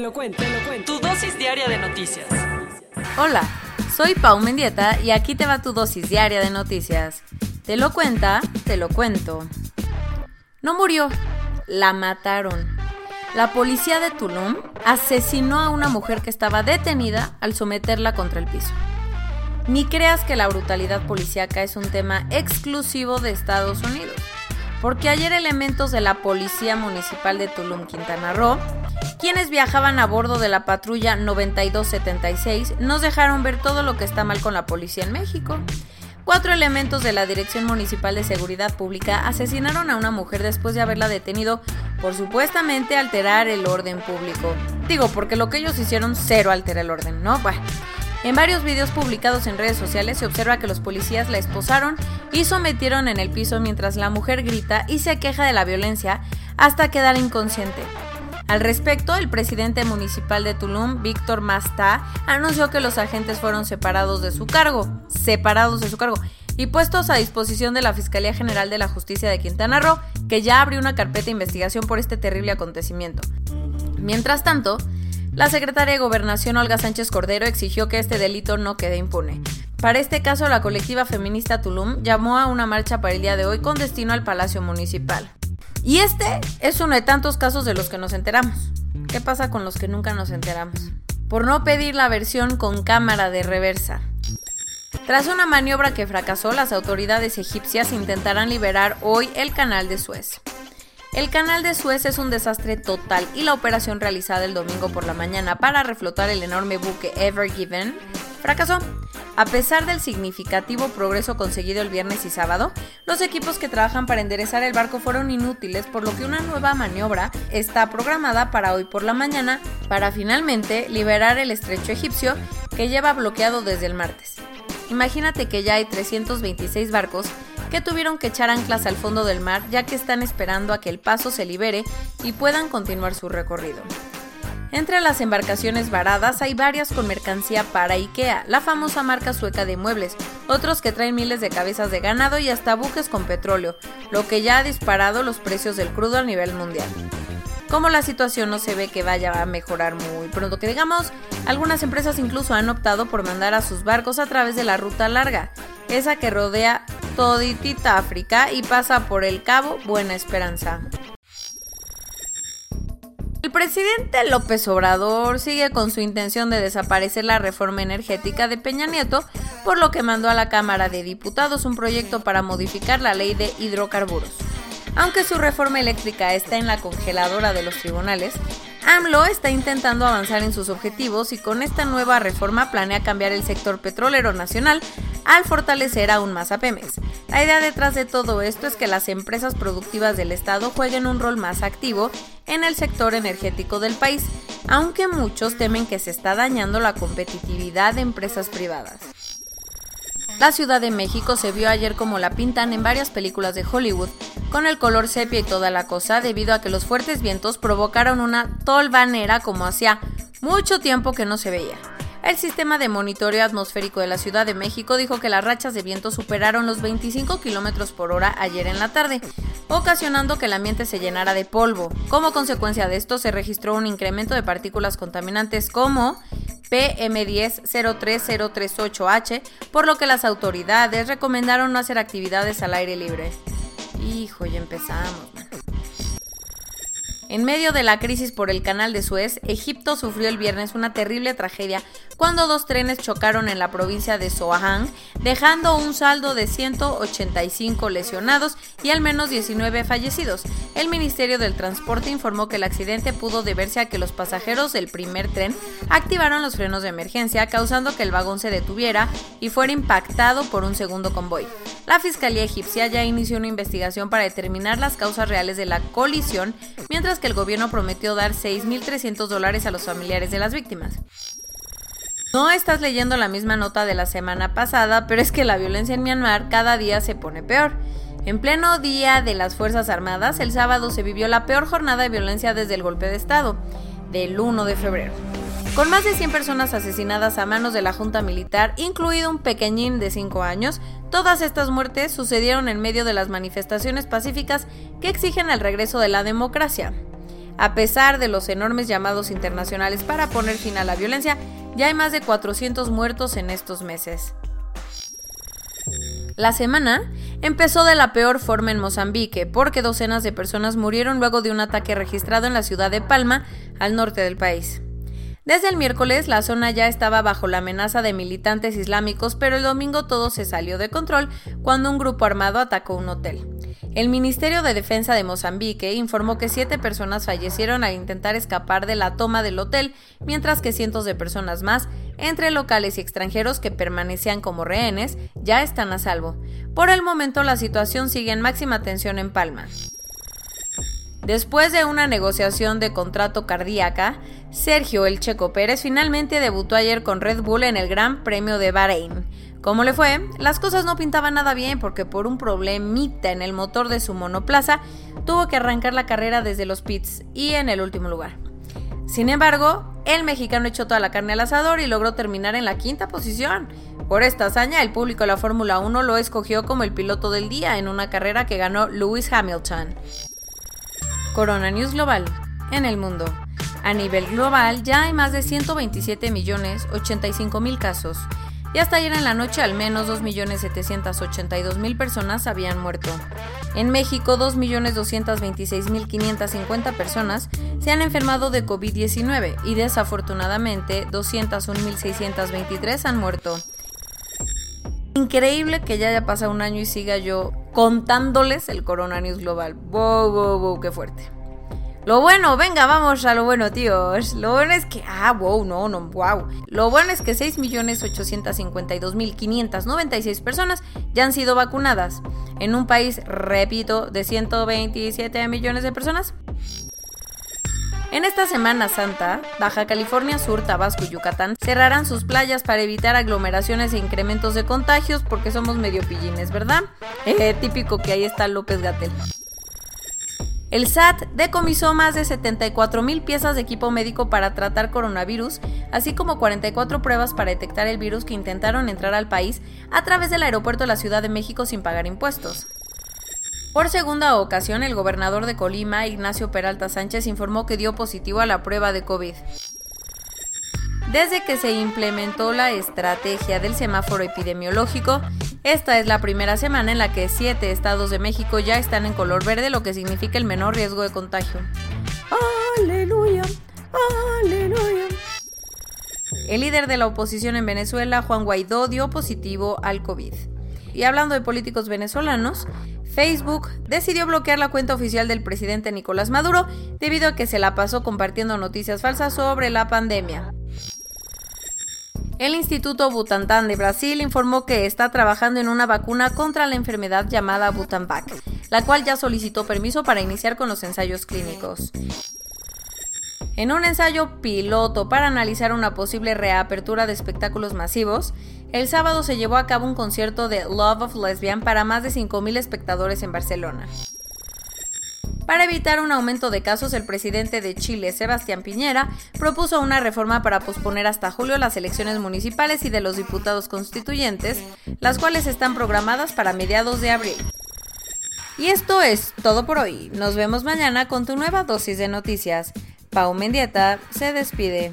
Te lo cuento, te lo cuento. Tu dosis diaria de noticias. Hola, soy Pau Mendieta y aquí te va tu dosis diaria de noticias. Te lo cuenta, te lo cuento. No murió, la mataron. La policía de Tulum asesinó a una mujer que estaba detenida al someterla contra el piso. Ni creas que la brutalidad policíaca es un tema exclusivo de Estados Unidos, porque ayer elementos de la Policía Municipal de Tulum, Quintana Roo, quienes viajaban a bordo de la patrulla 9276 nos dejaron ver todo lo que está mal con la policía en México. Cuatro elementos de la Dirección Municipal de Seguridad Pública asesinaron a una mujer después de haberla detenido por supuestamente alterar el orden público. Digo, porque lo que ellos hicieron cero altera el orden, ¿no? Bueno. En varios videos publicados en redes sociales se observa que los policías la esposaron y sometieron en el piso mientras la mujer grita y se queja de la violencia hasta quedar inconsciente. Al respecto, el presidente municipal de Tulum, Víctor Masta, anunció que los agentes fueron separados de su cargo, separados de su cargo, y puestos a disposición de la Fiscalía General de la Justicia de Quintana Roo, que ya abrió una carpeta de investigación por este terrible acontecimiento. Mientras tanto, la secretaria de Gobernación Olga Sánchez Cordero exigió que este delito no quede impune. Para este caso, la colectiva feminista Tulum llamó a una marcha para el día de hoy con destino al Palacio Municipal. Y este es uno de tantos casos de los que nos enteramos. ¿Qué pasa con los que nunca nos enteramos? Por no pedir la versión con cámara de reversa. Tras una maniobra que fracasó, las autoridades egipcias intentarán liberar hoy el canal de Suez. El canal de Suez es un desastre total y la operación realizada el domingo por la mañana para reflotar el enorme buque Ever Given fracasó. A pesar del significativo progreso conseguido el viernes y sábado, los equipos que trabajan para enderezar el barco fueron inútiles, por lo que una nueva maniobra está programada para hoy por la mañana para finalmente liberar el estrecho egipcio que lleva bloqueado desde el martes. Imagínate que ya hay 326 barcos que tuvieron que echar anclas al fondo del mar ya que están esperando a que el paso se libere y puedan continuar su recorrido. Entre las embarcaciones varadas hay varias con mercancía para IKEA, la famosa marca sueca de muebles, otros que traen miles de cabezas de ganado y hasta buques con petróleo, lo que ya ha disparado los precios del crudo a nivel mundial. Como la situación no se ve que vaya a mejorar muy pronto que digamos, algunas empresas incluso han optado por mandar a sus barcos a través de la ruta larga, esa que rodea toditita África y pasa por el Cabo Buena Esperanza. El presidente López Obrador sigue con su intención de desaparecer la reforma energética de Peña Nieto, por lo que mandó a la Cámara de Diputados un proyecto para modificar la ley de hidrocarburos. Aunque su reforma eléctrica está en la congeladora de los tribunales, AMLO está intentando avanzar en sus objetivos y con esta nueva reforma planea cambiar el sector petrolero nacional al fortalecer aún más a Pemex. La idea detrás de todo esto es que las empresas productivas del Estado jueguen un rol más activo en el sector energético del país, aunque muchos temen que se está dañando la competitividad de empresas privadas. La Ciudad de México se vio ayer como la pintan en varias películas de Hollywood, con el color sepia y toda la cosa, debido a que los fuertes vientos provocaron una tolvanera como hacía mucho tiempo que no se veía. El sistema de monitoreo atmosférico de la Ciudad de México dijo que las rachas de viento superaron los 25 kilómetros por hora ayer en la tarde, ocasionando que el ambiente se llenara de polvo. Como consecuencia de esto, se registró un incremento de partículas contaminantes como PM10-03038H, por lo que las autoridades recomendaron no hacer actividades al aire libre. Hijo, ya empezamos. En medio de la crisis por el canal de Suez, Egipto sufrió el viernes una terrible tragedia cuando dos trenes chocaron en la provincia de Sohang, dejando un saldo de 185 lesionados y al menos 19 fallecidos. El Ministerio del Transporte informó que el accidente pudo deberse a que los pasajeros del primer tren activaron los frenos de emergencia, causando que el vagón se detuviera y fuera impactado por un segundo convoy. La Fiscalía egipcia ya inició una investigación para determinar las causas reales de la colisión, mientras que el gobierno prometió dar 6.300 dólares a los familiares de las víctimas. No estás leyendo la misma nota de la semana pasada, pero es que la violencia en Myanmar cada día se pone peor. En pleno día de las Fuerzas Armadas, el sábado se vivió la peor jornada de violencia desde el golpe de Estado, del 1 de febrero. Con más de 100 personas asesinadas a manos de la Junta Militar, incluido un pequeñín de 5 años, todas estas muertes sucedieron en medio de las manifestaciones pacíficas que exigen el regreso de la democracia. A pesar de los enormes llamados internacionales para poner fin a la violencia, ya hay más de 400 muertos en estos meses. La semana empezó de la peor forma en Mozambique, porque docenas de personas murieron luego de un ataque registrado en la ciudad de Palma, al norte del país. Desde el miércoles la zona ya estaba bajo la amenaza de militantes islámicos, pero el domingo todo se salió de control cuando un grupo armado atacó un hotel. El Ministerio de Defensa de Mozambique informó que siete personas fallecieron al intentar escapar de la toma del hotel, mientras que cientos de personas más, entre locales y extranjeros que permanecían como rehenes, ya están a salvo. Por el momento la situación sigue en máxima tensión en Palma. Después de una negociación de contrato cardíaca, Sergio El Checo Pérez finalmente debutó ayer con Red Bull en el Gran Premio de Bahrein. ¿Cómo le fue? Las cosas no pintaban nada bien porque por un problemita en el motor de su monoplaza tuvo que arrancar la carrera desde los pits y en el último lugar. Sin embargo, el mexicano echó toda la carne al asador y logró terminar en la quinta posición. Por esta hazaña, el público de la Fórmula 1 lo escogió como el piloto del día en una carrera que ganó Lewis Hamilton. Corona News Global. En el mundo. A nivel global ya hay más de 127 millones 85 mil casos y hasta ayer en la noche al menos 2.782.000 personas habían muerto. En México, 2.226.550 personas se han enfermado de COVID-19 y desafortunadamente 201.623 han muerto. Increíble que ya haya pasado un año y siga yo contándoles el coronavirus global. Wow, wow, wow, qué fuerte. Lo bueno, venga, vamos a lo bueno, tíos. Lo bueno es que. Ah, wow, no, no, wow. Lo bueno es que 6.852.596 personas ya han sido vacunadas. En un país, repito, de 127 millones de personas. En esta Semana Santa, Baja California Sur, Tabasco y Yucatán cerrarán sus playas para evitar aglomeraciones e incrementos de contagios porque somos medio pillines, ¿verdad? Eh, típico que ahí está López Gatel. El SAT decomisó más de 74 mil piezas de equipo médico para tratar coronavirus, así como 44 pruebas para detectar el virus que intentaron entrar al país a través del aeropuerto de la Ciudad de México sin pagar impuestos. Por segunda ocasión, el gobernador de Colima, Ignacio Peralta Sánchez, informó que dio positivo a la prueba de COVID. Desde que se implementó la estrategia del semáforo epidemiológico, esta es la primera semana en la que siete estados de México ya están en color verde, lo que significa el menor riesgo de contagio. ¡Aleluya! ¡Aleluya! El líder de la oposición en Venezuela, Juan Guaidó, dio positivo al COVID. Y hablando de políticos venezolanos, Facebook decidió bloquear la cuenta oficial del presidente Nicolás Maduro debido a que se la pasó compartiendo noticias falsas sobre la pandemia. El Instituto Butantan de Brasil informó que está trabajando en una vacuna contra la enfermedad llamada Butanvac, la cual ya solicitó permiso para iniciar con los ensayos clínicos. En un ensayo piloto para analizar una posible reapertura de espectáculos masivos, el sábado se llevó a cabo un concierto de Love of Lesbian para más de 5.000 espectadores en Barcelona. Para evitar un aumento de casos, el presidente de Chile, Sebastián Piñera, propuso una reforma para posponer hasta julio las elecciones municipales y de los diputados constituyentes, las cuales están programadas para mediados de abril. Y esto es todo por hoy. Nos vemos mañana con tu nueva dosis de noticias. Pau Mendieta se despide.